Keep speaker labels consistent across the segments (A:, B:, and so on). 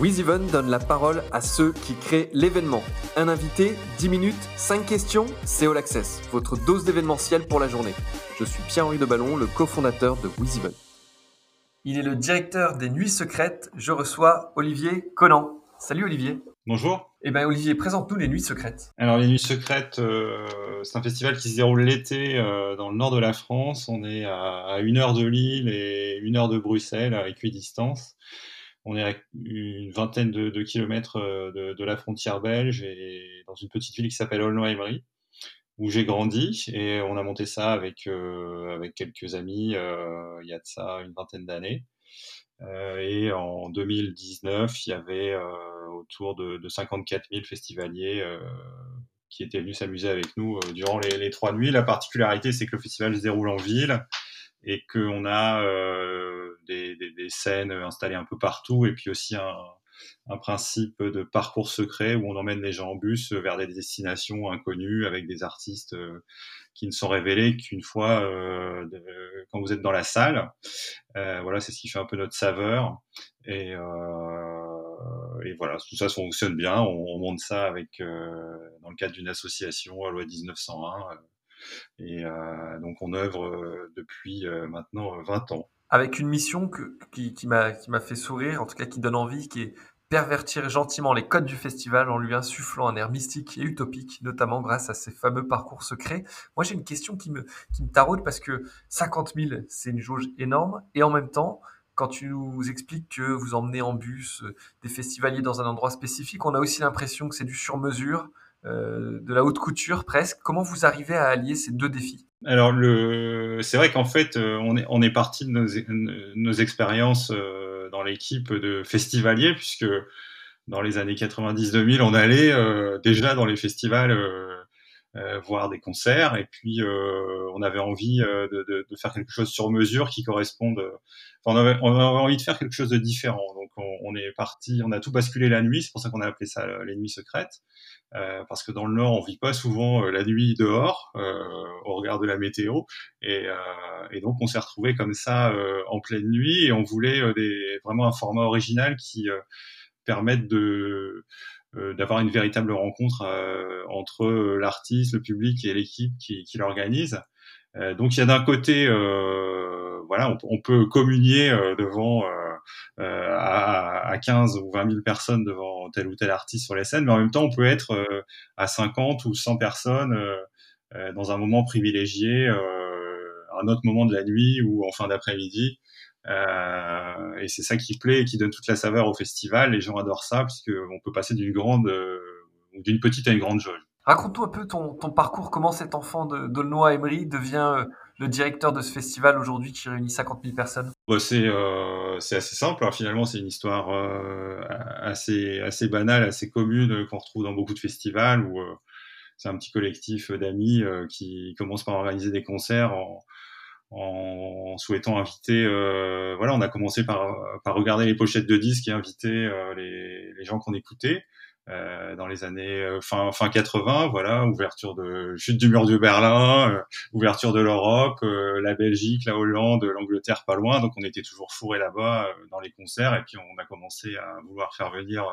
A: WizEven donne la parole à ceux qui créent l'événement. Un invité, 10 minutes, 5 questions, c'est All Access, votre dose d'événementiel pour la journée. Je suis Pierre-Henri de Ballon, le cofondateur de WizEven. Il est le directeur des Nuits Secrètes. Je reçois Olivier Conan. Salut Olivier.
B: Bonjour.
A: Eh bien Olivier, présente-nous les Nuits Secrètes.
B: Alors les Nuits Secrètes, euh, c'est un festival qui se déroule l'été euh, dans le nord de la France. On est à, une heure de Lille et une heure de Bruxelles à équidistance. On est à une vingtaine de, kilomètres euh, de, la frontière belge et dans une petite ville qui s'appelle Aulnoy-Emery, où j'ai grandi. Et on a monté ça avec, euh, avec quelques amis euh, il y a de ça une vingtaine d'années. et en 2019, il y avait autour de, 54 000 festivaliers qui étaient venus s'amuser avec nous durant les, trois nuits. La particularité, c'est que le festival se déroule en ville et qu'on a des, des, scènes installées un peu partout et puis aussi un, un, principe de parcours secret où on emmène les gens en bus vers des destinations inconnues avec des artistes euh, qui ne sont révélés qu'une fois euh, quand vous êtes dans la salle. Euh, voilà, c'est ce qui fait un peu notre saveur. Et, euh, et voilà, tout ça fonctionne bien. On, on monte ça avec euh, dans le cadre d'une association à loi 1901. Et donc on œuvre depuis maintenant 20 ans.
A: Avec une mission qui, m'a fait sourire, en tout cas qui donne envie, qui est pervertir gentiment les codes du festival en lui insufflant un air mystique et utopique, notamment grâce à ces fameux parcours secrets. Moi, j'ai une question qui me, qui me taraude parce que 50 000, c'est une jauge énorme, et en même temps, quand tu nous expliques que vous emmenez en bus euh, des festivaliers dans un endroit spécifique, on a aussi l'impression que c'est du sur-mesure, euh, de la haute couture presque. Comment vous arrivez à allier ces deux défis?
B: Alors, le... c'est vrai qu'en fait, euh, on est, on est parti de nos, nos expériences euh, dans l'équipe de festivaliers, puisque dans les années 90-2000, on allait déjà dans les festivals voir des concerts, et puis on avait envie de, de, de, faire quelque chose sur mesure qui corresponde. Enfin, on, avait, on avait envie de faire quelque chose de différent. Donc, on, on est parti, on a tout basculé la nuit. C'est pour ça qu'on a appelé ça les nuits secrètes. Euh, parce que dans le Nord, on vit pas souvent euh, la nuit dehors euh, au regard de la météo, et, et donc on s'est retrouvé comme ça en pleine nuit, et on voulait des, vraiment un format original qui permette de d'avoir une véritable rencontre entre l'artiste, le public et l'équipe qui, qui l'organise. donc il y a d'un côté, voilà, on, peut communier devant euh, à, à 15 ou 20 000 personnes devant tel ou tel artiste sur les scènes, mais en même temps, on peut être euh, à 50 ou 100 personnes euh, dans un moment privilégié, un autre moment de la nuit ou en fin d'après-midi. Euh, et c'est ça qui plaît et qui donne toute la saveur au festival. Les gens adorent ça puisqu'on peut passer d'une grande ou d'une petite à une grande jauge.
A: Raconte-nous un peu ton, ton, parcours, comment cet enfant de d'Aulnoy Emery devient le directeur de ce festival aujourd'hui qui réunit 50 000 personnes?
B: Bah, c'est, euh, c'est assez simple. Alors, finalement, c'est une histoire euh, assez, assez banale, assez commune qu'on retrouve dans beaucoup de festivals où euh, c'est un petit collectif d'amis euh, qui commence par organiser des concerts en, en souhaitant inviter. Euh, voilà, on a commencé par, par regarder les pochettes de disques et inviter les, les gens qu'on écoutait. Euh, dans les années euh, fin fin 80 voilà ouverture de chute du mur de Berlin euh, ouverture de l'Europe la Belgique la Hollande l'Angleterre pas loin. Donc on était toujours fourré là-bas dans les concerts. Et puis on a commencé à vouloir faire venir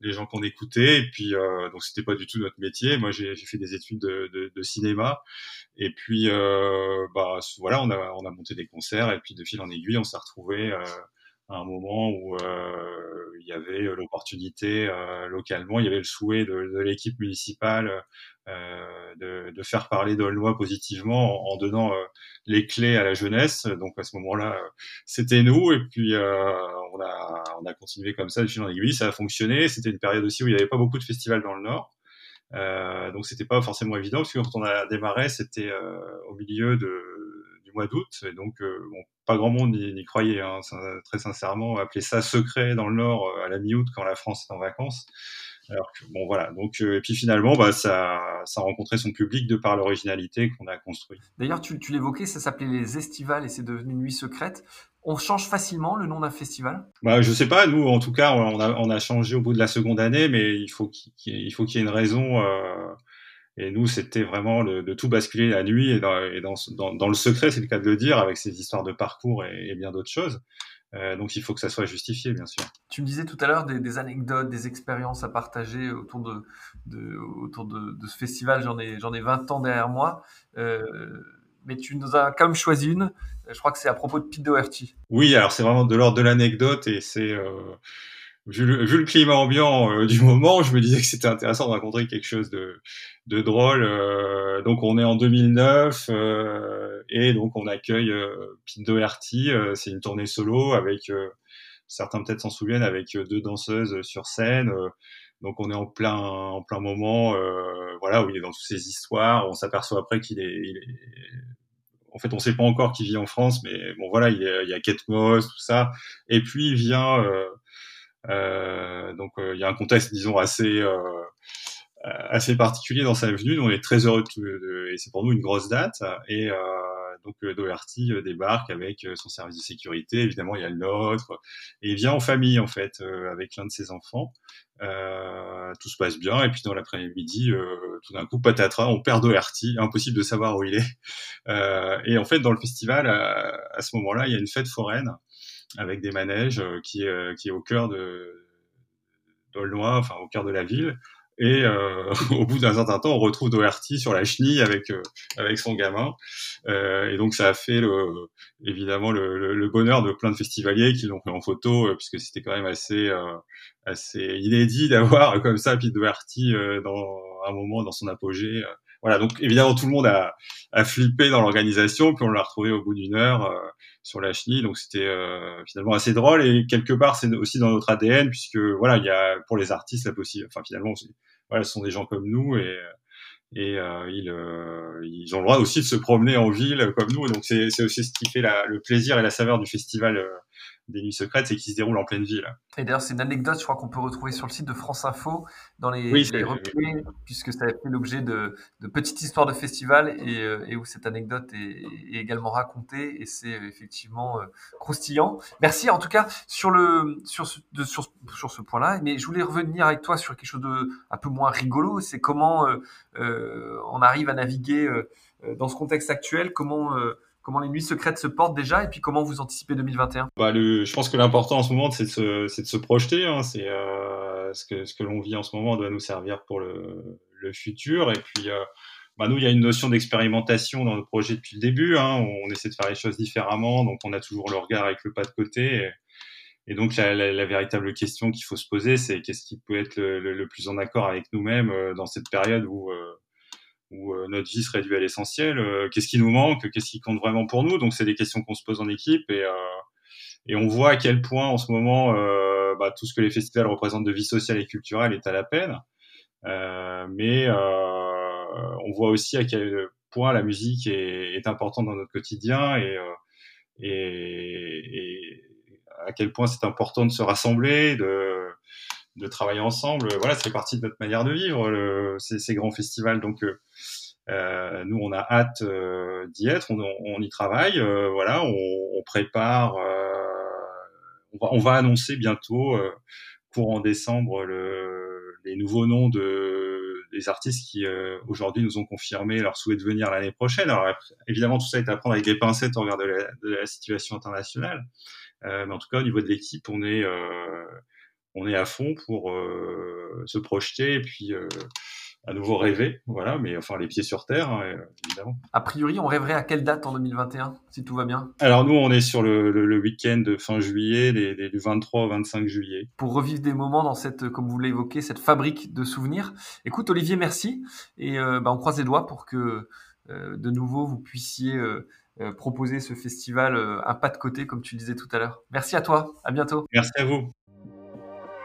B: les gens qu'on écoutait. Et puis donc c'était pas du tout notre métier. Moi j'ai fait des études de, de, de, cinéma. Et puis bah voilà on a on a monté des concerts. Et puis de fil en aiguille on s'est retrouvé un moment où euh, il y avait l'opportunité euh, localement, il y avait le souhait de, de l'équipe municipale euh, de, de, faire parler d'Aulnois positivement en, en donnant euh, les clés à la jeunesse. Donc à ce moment-là, euh, c'était nous et puis on a on a continué comme ça de fil en aiguille, ça a fonctionné. C'était une période aussi où il n'y avait pas beaucoup de festivals dans le Nord. Euh, donc c'était pas forcément évident parce que quand on a démarré, c'était au milieu de, du mois d'août et donc bon, pas grand monde n'y croyait, hein, très sincèrement. Appeler ça secret dans le Nord euh, à la mi-août quand la France est en vacances. Alors que, bon, voilà. Donc, euh, et puis finalement, bah, ça, ça a rencontré son public de par l'originalité qu'on a construit.
A: D'ailleurs, tu, tu l'évoquais, ça s'appelait les Estivales et c'est devenu Nuit Secrète. On change facilement le nom d'un festival?
B: Bah, Je sais pas. Nous, en tout cas, on a, on a changé au bout de la seconde année, mais il faut qu'il faut qu'il y ait une raison. Euh, et nous, c'était vraiment le, de tout basculer la nuit et dans, et dans, dans, dans le secret, c'est le cas de le dire, avec ces histoires de parcours et, et bien d'autres choses. Euh, donc il faut que ça soit justifié, bien sûr.
A: Tu me disais tout à l'heure des, des, anecdotes, des expériences à partager autour de, de autour de, de, ce festival. J'en ai, j'en ai 20 ans derrière moi. Euh, mais tu nous as quand même choisi une. Je crois que c'est à propos de Pete Doherty.
B: Oui, alors c'est vraiment de l'ordre de l'anecdote et c'est euh, vu, le, vu, le, climat ambiant euh, du moment, je me disais que c'était intéressant de raconter quelque chose de, de drôle. Euh, donc on est en 2009 euh, et donc on accueille Pete Doherty. c'est une tournée solo avec certains peut-être s'en souviennent avec deux danseuses sur scène. donc on est en plein en plein moment, voilà où il est dans toutes ces histoires. On s'aperçoit après qu'il est, il est en fait, on sait pas encore qui vit en France, mais bon, voilà, il y a, il y a Kate Moss, tout ça. Et puis, il vient, euh, euh, donc, euh, il y a un contexte, disons, assez, euh, assez particulier dans sa venue. on est très heureux de, de, et c'est pour nous une grosse date. Et donc, Doherty débarque avec son service de sécurité. Évidemment, il y a le nôtre. Et il vient en famille, en fait, avec l'un de ses enfants. Euh, tout se passe bien, et puis dans l'après-midi, euh, tout d'un coup, patatras, on perd Doherty, impossible de savoir où il est. Euh, et en fait, dans le festival, à ce moment-là, il y a une fête foraine avec des manèges qui, est, qui est au cœur de d'Aulnoy, enfin au cœur de la ville. Et euh, au bout d'un certain temps, on retrouve Doherty sur la chenille avec euh, avec son gamin. Euh, et donc ça a fait le, évidemment le, le, bonheur de plein de festivaliers qui l'ont pris en photo, euh, puisque c'était quand même assez euh, assez inédit d'avoir comme ça Pete Doherty dans un moment dans son apogée. Voilà, donc évidemment tout le monde a, a flippé dans l'organisation, puis on l'a retrouvé au bout d'une heure sur la chenille, donc c'était euh, finalement assez drôle et quelque part c'est aussi dans notre ADN puisque voilà il y a pour les artistes la possible, enfin finalement voilà, ce sont des gens comme nous et et euh, ils, euh, ils ont le droit aussi de se promener en ville comme nous. Donc c'est aussi ce qui fait la, le plaisir et la saveur du festival euh, des Nuits Secrètes, c'est qu'il se déroule en pleine ville.
A: Et d'ailleurs, c'est une anecdote, je crois qu'on peut retrouver sur le site de France Info, dans les, oui, les replays, puisque ça a fait l'objet de, de, petites histoires de festival et, euh, et où cette anecdote est, est, également racontée et c'est effectivement euh, croustillant. Merci en tout cas sur, le, sur ce, de, sur, sur ce point-là, mais je voulais revenir avec toi sur quelque chose de un peu moins rigolo, c'est comment euh, euh on arrive à naviguer dans ce contexte actuel, comment comment les nuits secrètes se portent déjà et puis comment vous anticipez 2021
B: bah, le, Je pense que l'important en ce moment, c'est de se, de se projeter. Hein. C'est euh, ce que, ce que l'on vit en ce moment doit nous servir pour le, le futur. Et puis, euh, bah, nous, il y a une notion d'expérimentation dans nos projets depuis le début. Hein. On, essaie de faire les choses différemment, donc on a toujours le regard avec le pas de côté. Et, donc, la, la, la, véritable question qu'il faut se poser, c'est qu'est-ce qui peut être le, le, le plus en accord avec nous-mêmes euh, dans cette période où euh, où euh, notre vie se réduit à l'essentiel. Euh, qu'est-ce qui nous manque Qu'est-ce qui compte vraiment pour nous? Donc, c'est des questions qu'on se pose en équipe et, euh, et on voit à quel point, en ce moment, bah, tout ce que les festivals représentent de vie sociale et culturelle est à la peine. mais on voit aussi à quel point la musique est, est importante dans notre quotidien et, et, et à quel point c'est important de se rassembler, de de travailler ensemble. Voilà, ça fait partie de notre manière de vivre, le, ces, ces, grands festivals. Donc, euh, euh nous, on a hâte euh, d'y être, on, on, y travaille. Euh, voilà, on, on prépare. On va, on, va, annoncer bientôt, courant décembre, le, les nouveaux noms de des artistes qui aujourd'hui nous ont confirmé leur souhait de venir l'année prochaine. Alors évidemment, tout ça est à prendre avec des pincettes au regard de la, de la situation internationale. mais en tout cas, au niveau de l'équipe, on est on est à fond pour euh, se projeter et puis euh, à nouveau rêver, voilà, mais enfin les pieds sur terre, hein, évidemment.
A: A priori, on rêverait à quelle date en 2021, si tout va bien?
B: Alors nous, on est sur le, le, le week-end de fin juillet, les, les, du 23 au 25 juillet.
A: Pour revivre des moments dans cette, comme vous l'évoquez, cette fabrique de souvenirs. Écoute, Olivier, merci, et euh, bah, on croise les doigts pour que euh, de nouveau vous puissiez euh, proposer ce festival un pas de côté, comme tu le disais tout à l'heure. Merci à toi, à bientôt.
B: Merci à vous.